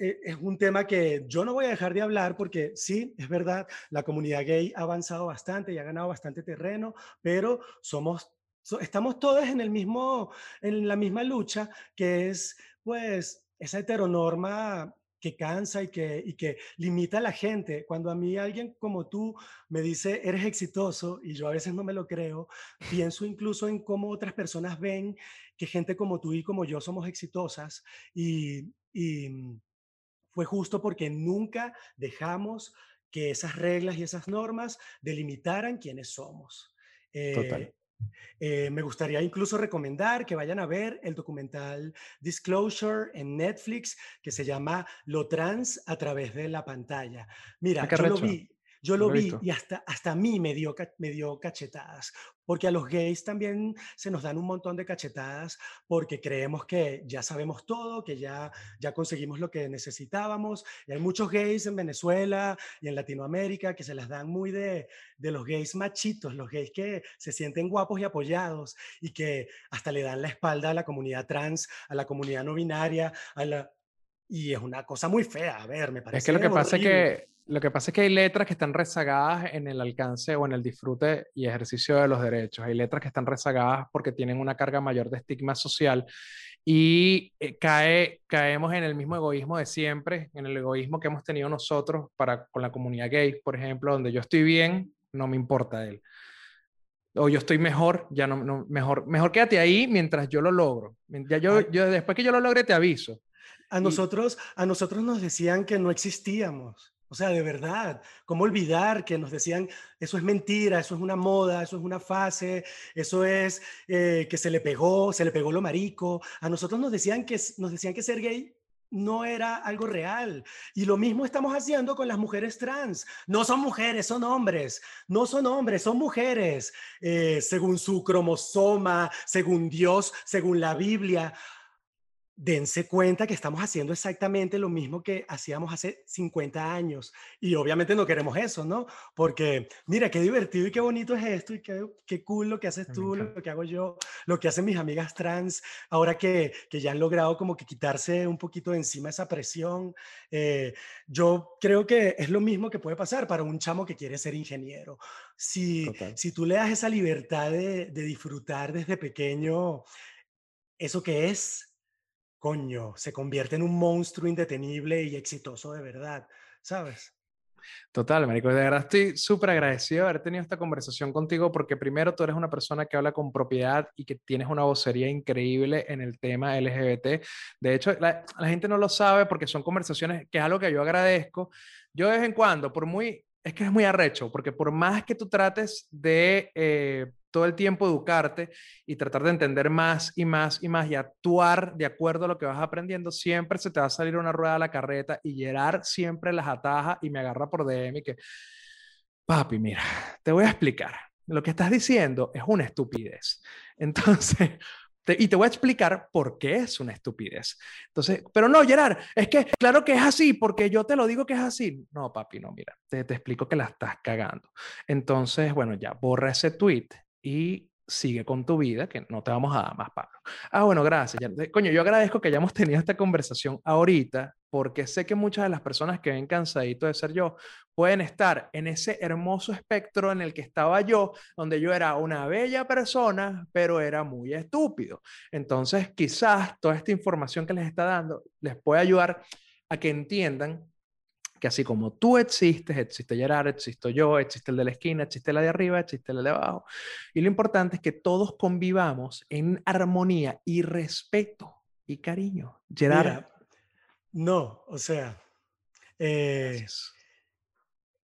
eh, es un tema que yo no voy a dejar de hablar porque sí, es verdad, la comunidad gay ha avanzado bastante y ha ganado bastante terreno, pero somos estamos todos en, el mismo, en la misma lucha, que es pues esa heteronorma que cansa y que, y que limita a la gente. Cuando a mí alguien como tú me dice, eres exitoso, y yo a veces no me lo creo, pienso incluso en cómo otras personas ven que gente como tú y como yo somos exitosas. Y, y fue justo porque nunca dejamos que esas reglas y esas normas delimitaran quiénes somos. Total. Eh, me gustaría incluso recomendar que vayan a ver el documental Disclosure en Netflix que se llama Lo trans a través de la pantalla. Mira, yo lo vi, Yo lo, vi y hasta, hasta a mí me dio, me dio cachetadas, porque a los gays también se nos dan un montón de cachetadas porque creemos que ya sabemos todo, que ya, ya conseguimos lo que necesitábamos. Y hay muchos gays en Venezuela y en Latinoamérica que se las dan muy de, de los gays machitos, los gays que se sienten guapos y apoyados y que hasta le dan la espalda a la comunidad trans, a la comunidad no binaria, a la... Y es una cosa muy fea, a ver, me parece. Es que lo que pasa es que lo que pasa es que hay letras que están rezagadas en el alcance o en el disfrute y ejercicio de los derechos. Hay letras que están rezagadas porque tienen una carga mayor de estigma social y eh, cae, caemos en el mismo egoísmo de siempre, en el egoísmo que hemos tenido nosotros para, con la comunidad gay, por ejemplo, donde yo estoy bien, no me importa él. O yo estoy mejor, ya no, mejor, mejor quédate ahí mientras yo lo logro. Ya yo, yo, después que yo lo logre, te aviso. A nosotros, a nosotros nos decían que no existíamos. O sea, de verdad, ¿cómo olvidar que nos decían, eso es mentira, eso es una moda, eso es una fase, eso es eh, que se le pegó, se le pegó lo marico? A nosotros nos decían, que, nos decían que ser gay no era algo real. Y lo mismo estamos haciendo con las mujeres trans. No son mujeres, son hombres. No son hombres, son mujeres. Eh, según su cromosoma, según Dios, según la Biblia dense cuenta que estamos haciendo exactamente lo mismo que hacíamos hace 50 años. Y obviamente no queremos eso, ¿no? Porque mira, qué divertido y qué bonito es esto y qué, qué cool lo que haces tú, lo que hago yo, lo que hacen mis amigas trans, ahora que, que ya han logrado como que quitarse un poquito de encima esa presión. Eh, yo creo que es lo mismo que puede pasar para un chamo que quiere ser ingeniero. Si, si tú le das esa libertad de, de disfrutar desde pequeño eso que es, coño, se convierte en un monstruo indetenible y exitoso de verdad, ¿sabes? Total, Marico, de verdad estoy súper agradecido de haber tenido esta conversación contigo porque primero tú eres una persona que habla con propiedad y que tienes una vocería increíble en el tema LGBT. De hecho, la, gente no lo sabe porque son conversaciones que es algo que yo agradezco. Yo de vez en cuando, por muy, es que es muy arrecho, porque por más que tú trates de... Eh, todo el tiempo educarte y tratar de entender más y más y más y actuar de acuerdo a lo que vas aprendiendo, siempre se te va a salir una rueda a la carreta y Gerard siempre las ataja y me agarra por DM y que, papi, mira, te voy a explicar. Lo que estás diciendo es una estupidez. Entonces, y te voy a explicar por qué es una estupidez. Entonces, pero no, Gerard, es que claro que es así, porque yo te lo digo que es así. No, papi, no, mira, te, te explico que la estás cagando. Entonces, bueno, ya borra ese tweet y sigue con tu vida, que no te vamos a dar más, Pablo. Ah, bueno, gracias. coño, yo agradezco que hayamos tenido esta conversación ahorita, porque sé que muchas de las personas que ven cansadito de ser yo pueden estar en ese hermoso espectro en el que estaba yo, donde yo era una bella persona, pero era muy estúpido. Entonces, quizás toda esta información que les está dando les puede ayudar a que entiendan que así como tú existes, existe Gerard, existo yo, existe el de la esquina, existe la de arriba, existe el de abajo. Y lo importante es que todos convivamos en armonía y respeto y cariño. Gerard. no, o sea, eh, gracias.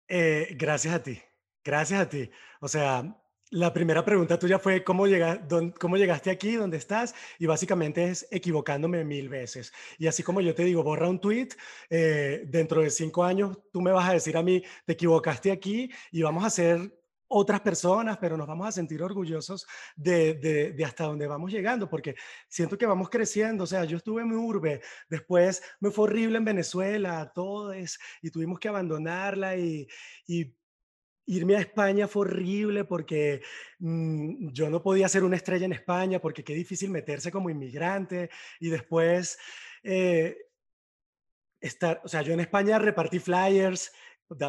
Eh, gracias a ti, gracias a ti. O sea, la primera pregunta tuya fue ¿cómo, llegaste aquí, dónde estás, y básicamente es equivocándome mil veces. Y así como yo te digo, borra un tweet, eh, dentro de cinco años tú me vas a decir a mí, te equivocaste aquí y vamos a ser otras personas, pero nos vamos a sentir orgullosos de, hasta dónde vamos llegando, porque siento que vamos creciendo. O sea, yo estuve en urbe, después me fue horrible en Venezuela, todo es, y tuvimos que abandonarla y Irme a España fue horrible porque mm, yo no podía ser una estrella en España porque qué difícil meterse como inmigrante y después eh, estar, o sea, yo en España repartí flyers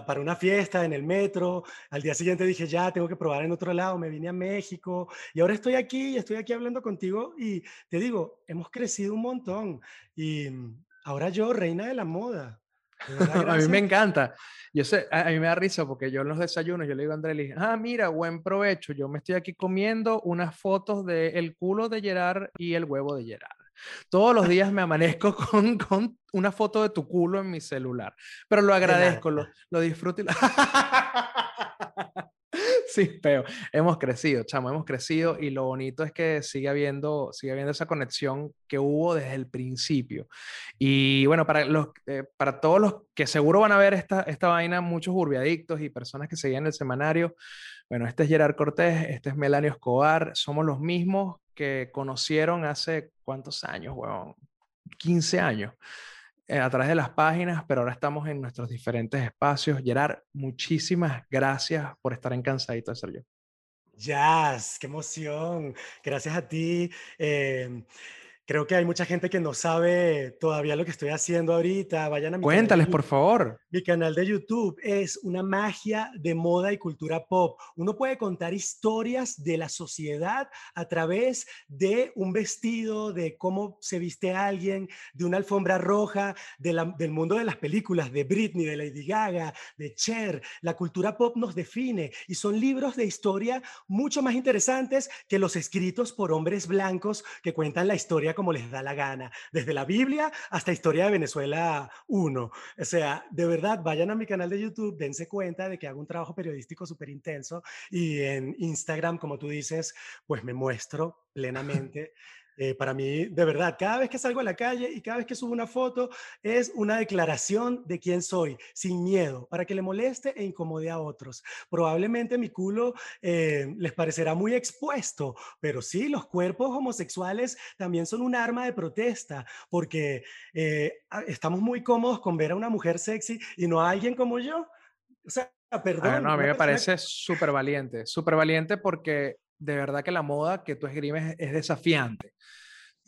para una fiesta en el metro, al día siguiente dije, ya, tengo que probar en otro lado, me vine a México y ahora estoy aquí y estoy aquí hablando contigo y te digo, hemos crecido un montón y mm, ahora yo, reina de la moda. a mí me encanta. Yo sé, a, mí me da risa porque yo en los desayunos, yo le digo a André, ah, mira, buen provecho. Yo me estoy aquí comiendo unas fotos del el culo de Gerard y el huevo de Gerard. Todos los días me amanezco con, con una foto de tu culo en mi celular. Pero lo agradezco, lo, lo disfruto. Sí, pero hemos crecido, chamo, hemos crecido y lo bonito es que sigue habiendo, sigue habiendo esa conexión que hubo desde el principio. Y bueno, para, los, eh, para todos los que seguro van a ver esta, esta vaina, muchos urbiadictos y personas que seguían el semanario, bueno, este es Gerard Cortés, este es Melanio Escobar, somos los mismos que conocieron hace cuántos años, weón, 15 años. Eh, a través de las páginas, pero ahora estamos en nuestros diferentes espacios. Gerard, muchísimas gracias por estar en Cansadito de Ser Yo. Jazz, qué emoción. Gracias a ti. Eh, Creo que hay mucha gente que no sabe todavía lo que estoy haciendo ahorita. Vayan a mi Cuéntales, por favor. Mi canal de YouTube es una magia de moda y cultura pop. Uno puede contar historias de la sociedad a través de un vestido, de cómo se viste alguien, de una alfombra roja, del mundo de las películas, de Britney, de Lady Gaga, de Cher. La cultura pop nos define y son libros de historia mucho más interesantes que los escritos por hombres blancos que cuentan la historia como les da la gana, desde la Biblia hasta Historia de Venezuela 1. O sea, de verdad, vayan a mi canal de YouTube, dense cuenta de que hago un trabajo periodístico súper intenso y en Instagram, como tú dices, pues me muestro plenamente. Eh, para mí, de verdad, cada vez que salgo a la calle y cada vez que subo una foto, es una declaración de quién soy, sin miedo, para que le moleste e incomode a otros. Probablemente mi culo eh, les parecerá muy expuesto, pero sí, los cuerpos homosexuales también son un arma de protesta, porque eh, estamos muy cómodos con ver a una mujer sexy y no a alguien como yo. O sea, perdón. no, a mí me parece súper valiente, súper valiente porque de verdad que la moda que tú escribes es desafiante.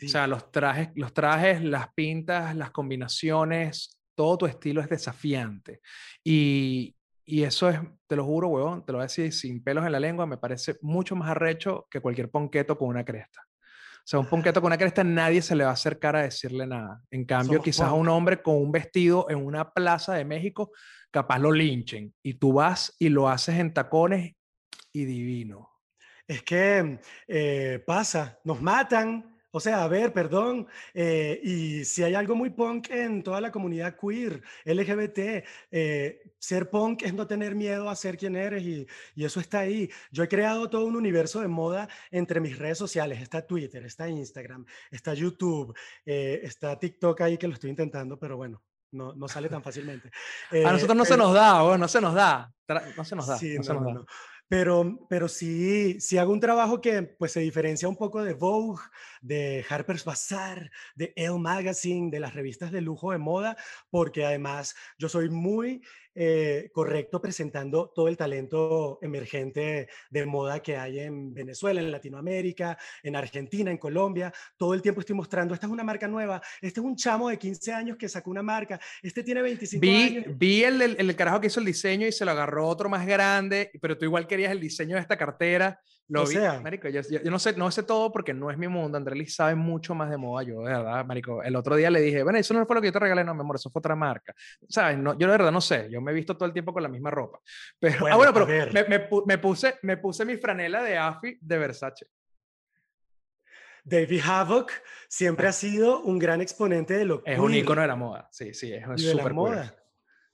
O sea, los trajes, los trajes, las pintas, las combinaciones, todo tu estilo es desafiante. Y, y eso es, te lo juro, huevón, te lo voy a decir sin pelos en la lengua, me parece mucho más arrecho que cualquier ponqueto con una cresta. O sea, un ponqueto con una cresta nadie se le va a acercar a decirle nada. En cambio, quizás a un hombre con un vestido en una plaza de México, capaz lo linchen. Y tú vas y lo haces en tacones y divino. Es que eh, pasa, nos matan. O sea, a ver, perdón, eh, y si hay algo muy punk en toda la comunidad queer, LGBT, eh, ser punk es no tener miedo a ser quien eres y, y, eso está ahí. Yo he creado todo un universo de moda entre mis redes sociales. Está Twitter, está Instagram, está YouTube, está TikTok ahí que lo estoy intentando, pero bueno, no, no sale tan fácilmente. a nosotros no se nos da, no se nos da, no se nos da. Sí, no, se nos da. Pero, pero sí, sí hago un trabajo que pues se diferencia un poco de Vogue, de Harper's Bazaar, de Elle Magazine, de las revistas de lujo de moda, porque además yo soy muy eh, correcto presentando todo el talento emergente de moda que hay en Venezuela, en Latinoamérica, en Argentina, en Colombia. Todo el tiempo estoy mostrando, esta es una marca nueva, este es un chamo de 15 años que sacó una marca, este tiene 25 vi, años. Vi el, el, el carajo que hizo el diseño y se lo agarró otro más grande, pero tú igual querías el diseño de esta cartera lo o vi, sea, marico, yo, yo, no sé, no sé todo porque no es mi mundo. Andrés sabe mucho más de moda, yo, de verdad, marico. El otro día le dije, bueno, eso no fue lo que yo te regalé, no, mi amor, eso fue otra marca. ¿Sabes? No, yo de verdad no sé, yo me he visto todo el tiempo con la misma ropa. Pero, bueno, ah, bueno, pero me, me, me, puse, me puse mi franela de AFI de Versace. David Havoc siempre ha sido un gran exponente de lo Es un icono de la moda, sí, sí, es súper queer.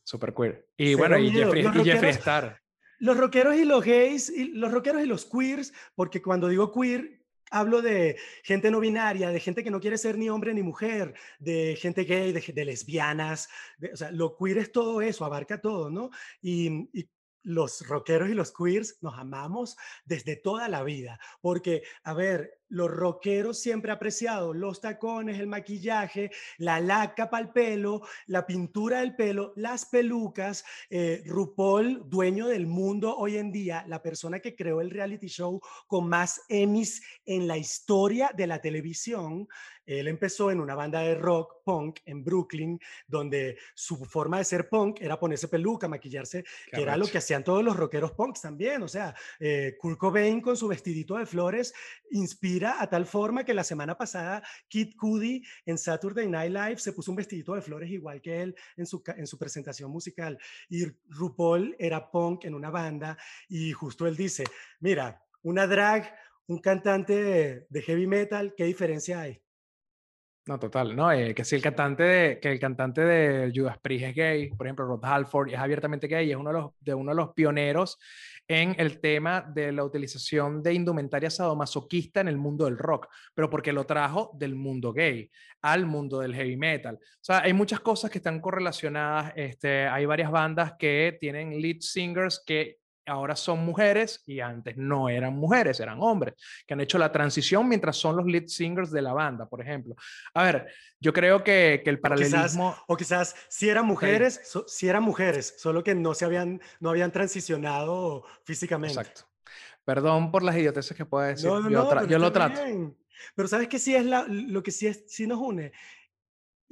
Súper queer. Y bueno, y Jeffrey, y Jeffrey Star. Los rockeros y los gays, y los rockeros y los queers, porque cuando digo queer, hablo de gente no binaria, de gente que no quiere ser ni hombre ni mujer, de gente gay, de, lesbianas. o sea, lo queer es todo eso, abarca todo, ¿no? Y, y los rockeros y los queers nos amamos desde toda la vida, porque, a ver, los rockeros siempre apreciado los tacones, el maquillaje, la laca para el pelo, la pintura del pelo, las pelucas. Eh, RuPaul, dueño del mundo hoy en día, la persona que creó el reality show con más Emmys en la historia de la televisión. Él empezó en una banda de rock punk en Brooklyn, donde su forma de ser punk era ponerse peluca, maquillarse, que era lo que hacían todos los rockeros punks también. O sea, eh, Kurt Cobain con su vestidito de flores inspira a tal forma que la semana pasada Kid Cudi en Saturday Night Live se puso un vestidito de flores igual que él en su, en su presentación musical. Y RuPaul era punk en una banda y justo él dice, mira, una drag, un cantante de, heavy metal, ¿qué diferencia hay? No, total, no, eh, que si el cantante de, que el cantante de Judas Priest es gay, por ejemplo, Rod Halford es abiertamente gay, es uno de uno de los pioneros en el tema de la utilización de indumentaria sadomasoquista en el mundo del rock, pero porque lo trajo del mundo gay al mundo del heavy metal. O sea, hay muchas cosas que están correlacionadas. Este, hay varias bandas que tienen lead singers que ahora son mujeres y antes no eran mujeres, eran hombres, que han hecho la transición mientras son los lead singers de la banda, por ejemplo. A ver, yo creo que, que el paralelismo... O quizás, si eran mujeres, si eran mujeres, solo que no, se habían, no habían transicionado físicamente. Exacto. Perdón por las idioteces que puedo decir. No, no, yo, yo lo trato. Pero ¿sabes qué sí es la, lo que sí, es, sí nos une?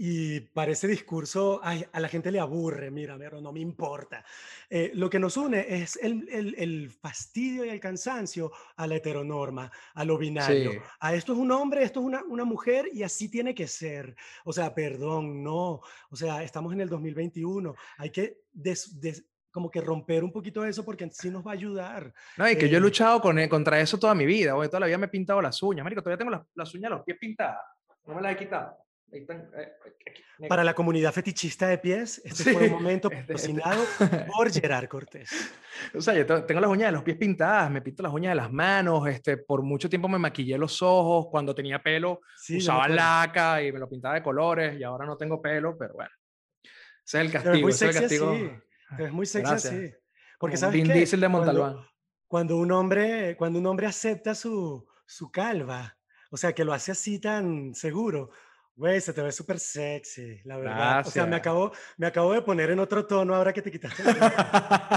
Y para ese discurso, ay, a la gente le aburre, mira, pero no me importa. Eh, lo que nos une es el, el, el, fastidio y el cansancio a la heteronorma, a lo binario. A esto es un hombre, esto es una, una, mujer y así tiene que ser. O sea, perdón, no. O sea, estamos en el 2021. Hay que como que romper un poquito eso porque sí nos va a ayudar. No, y que yo he eh, luchado con, e, contra eso toda mi vida. Oye, toda la vida me he pintado las uñas. Marico, todavía tengo las, las uñas, los pies pintadas. No me las he quitado. Eh, Para la comunidad fetichista de pies, este fue un momento este, este. patrocinado por Gerard Cortés. O sea, yo tengo las uñas de los pies pintadas, me pinto las uñas de las manos, este, por mucho tiempo me maquillé los ojos, cuando tenía pelo usaba laca y me lo pintaba de colores y ahora no tengo pelo, pero bueno. Ese es el castigo. Es muy sexy castigo. Es muy sexy así. Porque sabes Vin Diesel de Montalbán. Cuando, cuando, un hombre, cuando un hombre acepta su, su calva, o sea, que lo hace así tan seguro, Güey, se te ve súper sexy, la verdad. O sea, me acabo, me acabo de poner en otro tono ahora que te quitaste.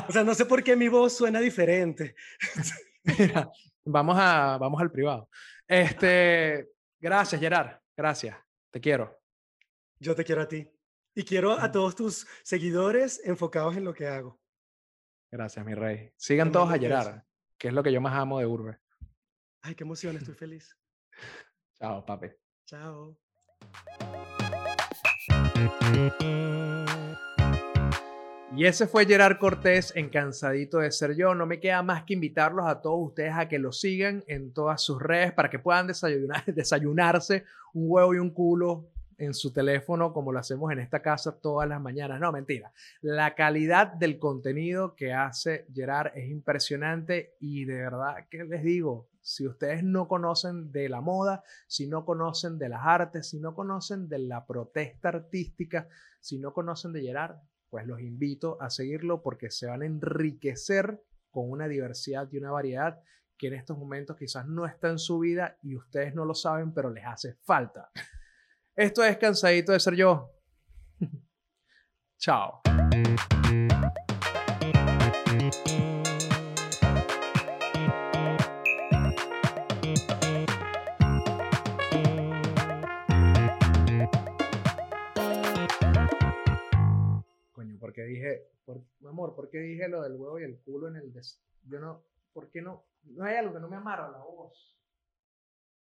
o sea, no sé por qué mi voz suena diferente. Mira, vamos, a, vamos al privado. Este, gracias, Gerard. Gracias. Te quiero. Yo te quiero a ti. Y quiero a todos tus seguidores enfocados en lo que hago. Gracias, mi rey. Sigan todos a Gerard, que es lo que yo más amo de Urbe. Ay, qué emoción, estoy feliz. Chao, papi. Chao. Y ese fue Gerard Cortés en Cansadito de Ser Yo. No me queda más que invitarlos a todos ustedes a que lo sigan en todas sus redes para que puedan desayunar, desayunarse un huevo y un culo en su teléfono como lo hacemos en esta casa todas las mañanas. No, mentira. La calidad del contenido que hace Gerard es impresionante y de verdad que les digo, si ustedes no conocen de la moda, si no conocen de las artes, si no conocen de la protesta artística, si no conocen de Gerard, pues los invito a seguirlo porque se van a enriquecer con una diversidad y una variedad que en estos momentos quizás no está en su vida y ustedes no lo saben, pero les hace falta. Esto es Cansadito de Ser Yo. Chao. Dije, por, amor, ¿por qué dije lo del huevo y el culo en el des... Yo no, ¿por qué no? No hay algo que no me amarra la voz.